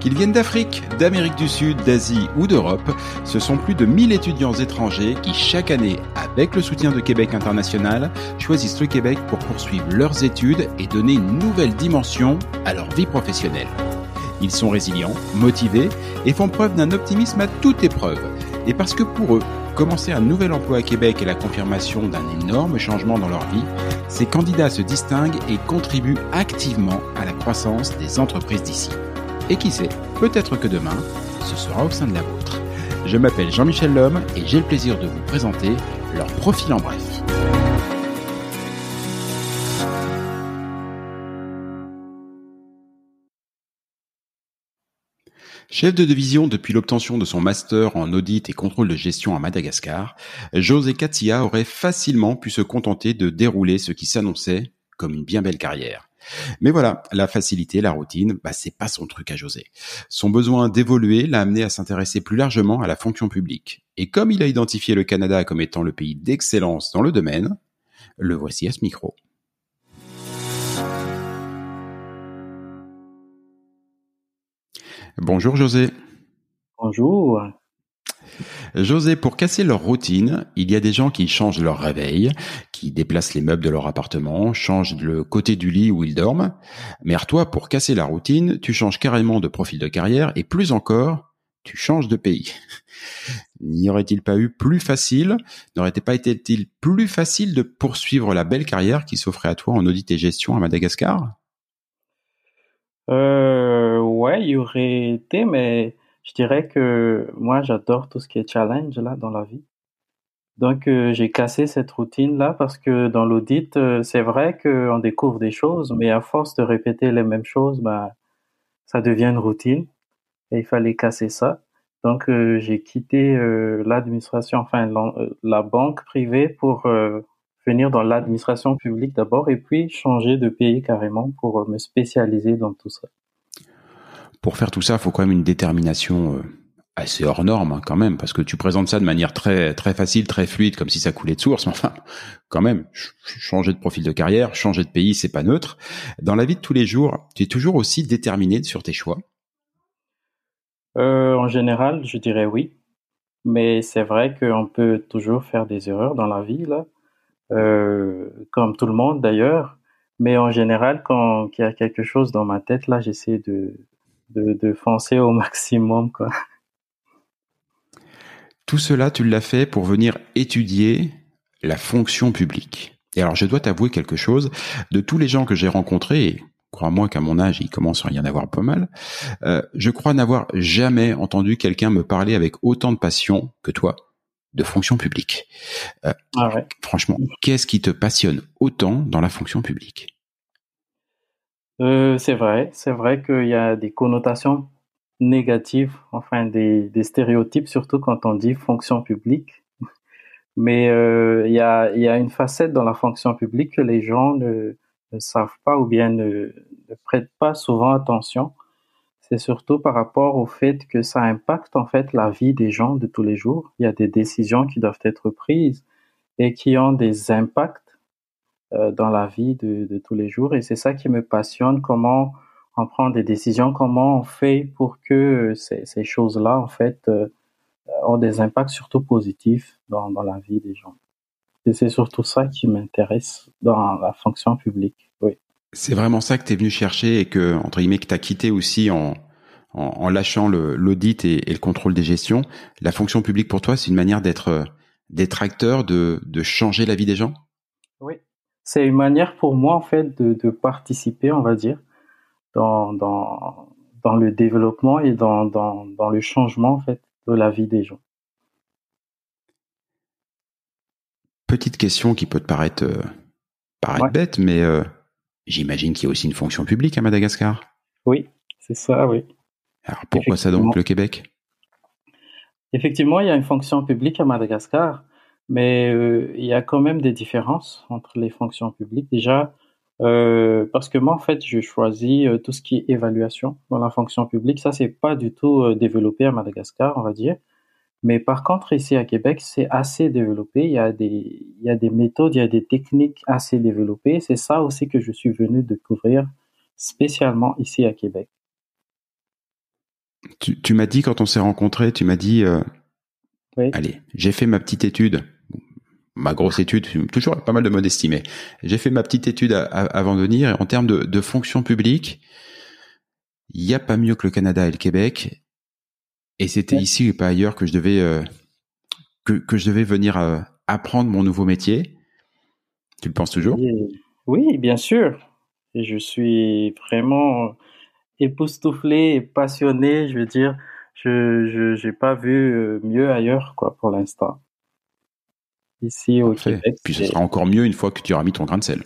Qu'ils viennent d'Afrique, d'Amérique du Sud, d'Asie ou d'Europe, ce sont plus de 1000 étudiants étrangers qui chaque année, avec le soutien de Québec International, choisissent le Québec pour poursuivre leurs études et donner une nouvelle dimension à leur vie professionnelle. Ils sont résilients, motivés et font preuve d'un optimisme à toute épreuve. Et parce que pour eux, commencer un nouvel emploi à Québec est la confirmation d'un énorme changement dans leur vie, ces candidats se distinguent et contribuent activement à la croissance des entreprises d'ici. Et qui sait, peut-être que demain, ce sera au sein de la vôtre. Je m'appelle Jean-Michel Lhomme et j'ai le plaisir de vous présenter leur profil en bref. Chef de division depuis l'obtention de son master en audit et contrôle de gestion à Madagascar, José Katia aurait facilement pu se contenter de dérouler ce qui s'annonçait comme une bien belle carrière. Mais voilà, la facilité, la routine, bah, c'est pas son truc à José. Son besoin d'évoluer l'a amené à s'intéresser plus largement à la fonction publique. Et comme il a identifié le Canada comme étant le pays d'excellence dans le domaine, le voici à ce micro. Bonjour José. Bonjour. José, pour casser leur routine, il y a des gens qui changent leur réveil, qui déplacent les meubles de leur appartement, changent le côté du lit où ils dorment. Mais à toi, pour casser la routine, tu changes carrément de profil de carrière et plus encore, tu changes de pays. N'y aurait-il pas eu plus facile, n'aurait-il pas été-il plus facile de poursuivre la belle carrière qui s'offrait à toi en audit et gestion à Madagascar? Euh, Il y aurait été, mais je dirais que moi, j'adore tout ce qui est challenge là dans la vie. Donc, euh, j'ai cassé cette routine-là parce que dans l'audit, euh, c'est vrai qu'on découvre des choses, mais à force de répéter les mêmes choses, bah, ça devient une routine et il fallait casser ça. Donc, euh, j'ai quitté l'administration, enfin la banque privée pour venir dans l'administration publique d'abord et puis changer de pays carrément pour me spécialiser dans tout ça pour faire tout ça, il faut quand même une détermination euh, assez hors norme hein, quand même, parce que tu présentes ça de manière très très facile, très fluide, comme si ça coulait de source. Mais enfin, quand même, changer de profil de carrière, changer de pays, c'est pas neutre. Dans la vie de tous les jours, tu es toujours aussi déterminé sur tes choix? Euh, en général, je dirais oui, mais c'est vrai qu'on peut toujours faire des erreurs dans la vie là, euh, comme tout le monde d'ailleurs. Mais en général, quand il y a quelque chose dans ma tête là, j'essaie de de, foncer au maximum. Quoi. Tout cela, tu l'as fait pour venir étudier la fonction publique. Et alors, je dois t'avouer quelque chose. De tous les gens que j'ai rencontrés, et crois-moi qu'à mon âge, il commence à y en avoir pas mal, euh, je crois n'avoir jamais entendu quelqu'un me parler avec autant de passion que toi de fonction publique. Euh, ah franchement, qu'est-ce qui te passionne autant dans la fonction publique? Euh, c'est vrai, c'est vrai qu'il y a des connotations négatives, enfin des, stéréotypes, surtout quand on dit fonction publique. Mais euh, il, y a, une facette dans la fonction publique que les gens ne, savent pas ou bien ne, ne prêtent pas souvent attention. C'est surtout par rapport au fait que ça impacte en fait la vie des gens de tous les jours. Il y a des décisions qui doivent être prises et qui ont des impacts dans la vie de, de, tous les jours. Et c'est ça qui me passionne, comment on prend des décisions, comment on fait pour que ces, ces choses-là, en fait, euh, ont des impacts surtout positifs dans, dans la vie des gens. Et c'est surtout ça qui m'intéresse dans la fonction publique. Oui. C'est vraiment ça que tu es venu chercher et que, entre guillemets, que tu as quitté aussi en, en, en lâchant l'audit et, et, le contrôle des gestions. La fonction publique pour toi, c'est une manière d'être d'être acteur, de, de changer la vie des gens? Oui, c'est une manière pour moi, en fait, de, de participer, on va dire, dans, dans, dans le développement et dans, dans, dans le changement, en fait, de la vie des gens. Petite question qui peut te paraître, euh, paraître bête, mais euh, j'imagine qu'il y a aussi une fonction publique à Madagascar. Oui, c'est ça, oui. Alors pourquoi ça donc le Québec? Effectivement, il y a une fonction publique à Madagascar. Mais euh, il y a quand même des différences entre les fonctions publiques. Déjà, euh, parce que moi, en fait, je choisis euh, tout ce qui est évaluation dans la fonction publique. Ça, c'est pas du tout développé à Madagascar, on va dire. Mais par contre, ici à Québec, c'est assez développé. Il y, a des, il y a des méthodes, il y a des techniques assez développées. C'est ça aussi que je suis venu découvrir spécialement ici à Québec. Tu, tu m'as dit quand on s'est rencontrés, tu m'as dit, allez, j'ai fait ma petite étude, ma grosse étude, toujours pas mal de modestie, mais j'ai fait ma petite étude avant de venir. En termes de, de fonction publique, il n'y a pas mieux que le Canada et le Québec. Et c'était ici et pas ailleurs que je devais euh, que, que, je devais venir euh, apprendre mon nouveau métier. Tu le penses toujours? Oui, bien sûr. Je suis vraiment époustouflé et passionné. Je veux dire, je n'ai pas vu euh, mieux ailleurs quoi pour l'instant. Ici au Québec. Puis ce sera encore mieux une fois que tu auras mis ton grain de sel.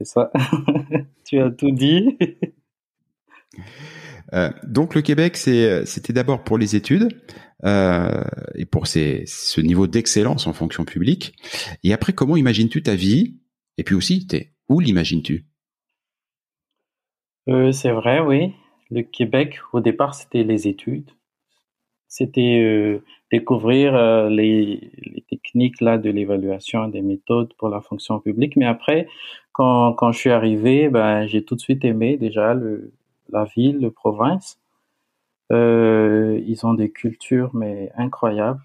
C'est ça. tu as tout dit. Euh, donc le Québec, c'était d'abord pour les études euh, et pour ce niveau d'excellence en fonction publique. Et après, comment imagines-tu ta vie? Et puis aussi, où l'imagines-tu? Euh, C'est vrai, oui. Le Québec, au départ, c'était les études. C'était découvrir les, les, techniques là de l'évaluation des méthodes pour la fonction publique. Mais après, quand, quand je suis arrivé, ben, j'ai tout de suite aimé déjà le, la ville, la province. Euh, ils ont des cultures mais incroyables.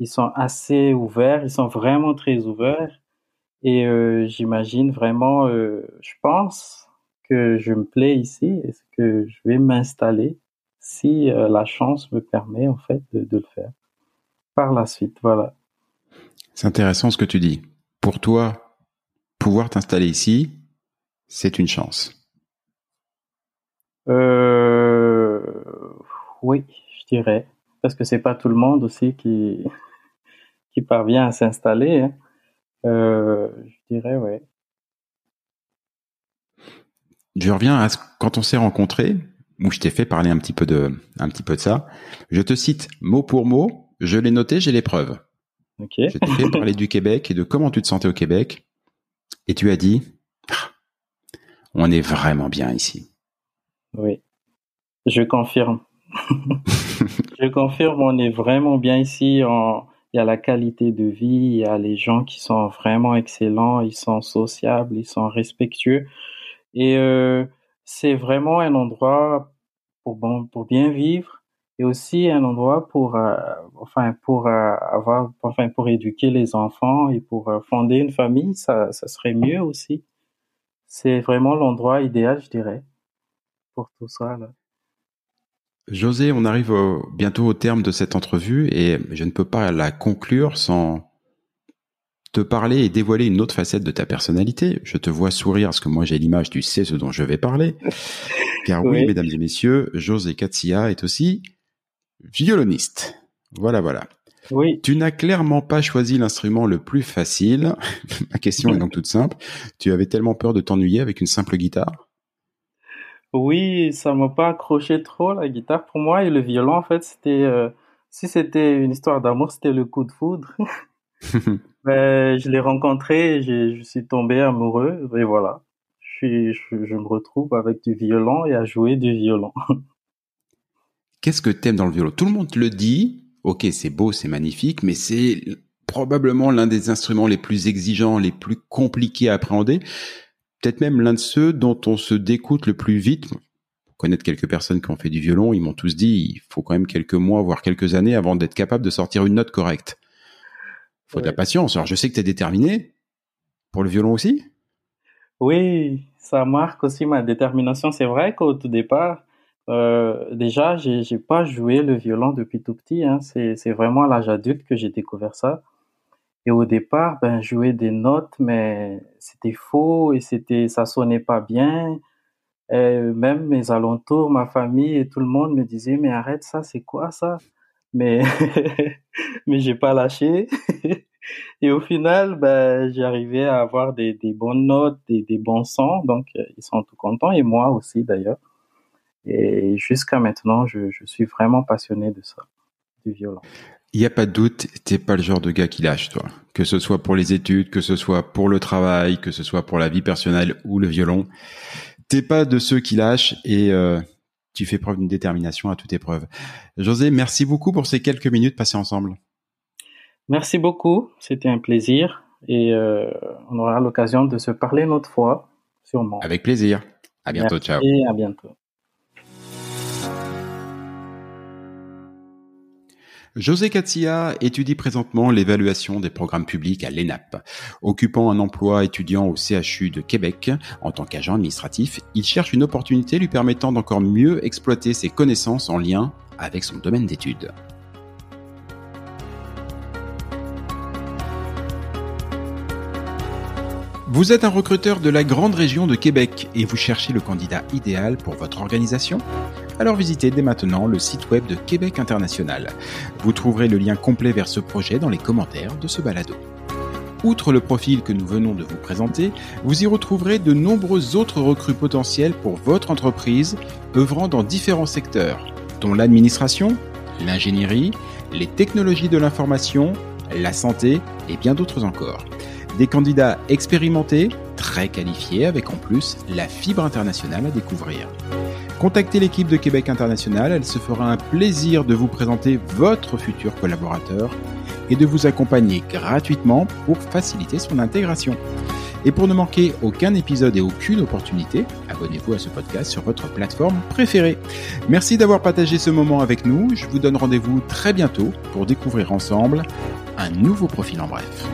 Ils sont assez ouverts, ils sont vraiment très ouverts. Et euh, j'imagine vraiment, euh, je pense que je me plais ici et que je vais m'installer si la chance me permet en fait de le faire par la suite. Voilà. C'est intéressant ce que tu dis. Pour toi, pouvoir t'installer ici, c'est une chance. Euh, oui, je dirais. Parce que c'est pas tout le monde aussi qui, qui parvient à s'installer. Hein. Euh, je dirais, oui. Je reviens à ce, quand on s'est rencontrés, où je t'ai fait parler un petit peu de, un petit peu de ça. Je te cite mot pour mot. Je l'ai noté, j'ai les preuves. Okay. Je t'ai fait parler du Québec et de comment tu te sentais au Québec. Et tu as dit, ah, on est vraiment bien ici. Oui, je confirme. je confirme, on est vraiment bien ici. Il y a la qualité de vie, il y a les gens qui sont vraiment excellents, ils sont sociables, ils sont respectueux. Et euh, c'est vraiment un endroit pour, bon, pour bien vivre et aussi un endroit pour, euh, enfin, pour euh, avoir, enfin, pour éduquer les enfants et pour fonder une famille, ça, ça serait mieux aussi. C'est vraiment l'endroit idéal, je dirais tout ça. José, on arrive bientôt au terme de cette entrevue et je ne peux pas la conclure sans te parler et dévoiler une autre facette de ta personnalité. Je te vois sourire parce que moi j'ai l'image, tu sais ce dont je vais parler. Car oui, mesdames et messieurs, José Katsia est aussi violoniste. Voilà, voilà. Oui. Tu n'as clairement pas choisi l'instrument le plus facile. Ma question est donc toute simple. Tu avais tellement peur de t'ennuyer avec une simple guitare? Oui, ça m'a pas accroché trop la guitare pour moi et le violon en fait c'était euh, si c'était une histoire d'amour c'était le coup de foudre. Ben, je l'ai rencontré, et je suis tombé amoureux et voilà. Je, je, je me retrouve avec du violon et à jouer du violon. Qu'est-ce que t'aimes dans le violon? Tout le monde te le dit. Ok, c'est beau, c'est magnifique, mais c'est probablement l'un des instruments les plus exigeants, les plus compliqués à appréhender peut-être même l'un de ceux dont on se découte le plus vite. connaître quelques personnes qui ont fait du violon, ils m'ont tous dit il faut quand même quelques mois, voire quelques années avant d'être capable de sortir une note correcte. Il faut de la patience. Alors je sais que tu es déterminé pour le violon aussi? Oui, ça marque aussi ma détermination. C'est vrai qu'au tout départ, euh, déjà, j'ai pas joué le violon depuis tout petit. Hein. C'est vraiment à l'âge adulte que j'ai découvert ça. Et au départ, ben, jouais des notes, mais c'était faux et c'était, ça sonnait pas bien. Et même mes alentours, ma famille et tout le monde me disaient, mais arrête ça, c'est quoi ça? Mais, mais j'ai pas lâché. et au final, ben, arrivé à avoir des, des bonnes notes, des, des bons sons. Donc, ils sont tout contents et moi aussi d'ailleurs. Et jusqu'à maintenant, je, je suis vraiment passionné de ça, du violon. Il n'y a pas de doute, t'es pas le genre de gars qui lâche, toi. Que ce soit pour les études, que ce soit pour le travail, que ce soit pour la vie personnelle ou le violon. T'es pas de ceux qui lâchent et euh, tu fais preuve d'une détermination à toute épreuve. José, merci beaucoup pour ces quelques minutes passées ensemble. Merci beaucoup, c'était un plaisir et euh, on aura l'occasion de se parler une autre fois, sûrement. Avec plaisir. À bientôt, Merci ciao. Et à bientôt. José Katsia étudie présentement l'évaluation des programmes publics à l'ENAP. Occupant un emploi étudiant au CHU de Québec en tant qu'agent administratif, il cherche une opportunité lui permettant d'encore mieux exploiter ses connaissances en lien avec son domaine d'études. Vous êtes un recruteur de la grande région de Québec et vous cherchez le candidat idéal pour votre organisation? Alors visitez dès maintenant le site web de Québec International. Vous trouverez le lien complet vers ce projet dans les commentaires de ce balado. Outre le profil que nous venons de vous présenter, vous y retrouverez de nombreux autres recrues potentiels pour votre entreprise œuvrant dans différents secteurs, dont l'administration, l'ingénierie, les technologies de l'information, la santé et bien d'autres encore. Des candidats expérimentés, très qualifiés, avec en plus la fibre internationale à découvrir. Contactez l'équipe de Québec International, elle se fera un plaisir de vous présenter votre futur collaborateur et de vous accompagner gratuitement pour faciliter son intégration. Et pour ne manquer aucun épisode et aucune opportunité, abonnez-vous à ce podcast sur votre plateforme préférée. Merci d'avoir partagé ce moment avec nous. Je vous donne rendez-vous très bientôt pour découvrir ensemble un nouveau profil en bref.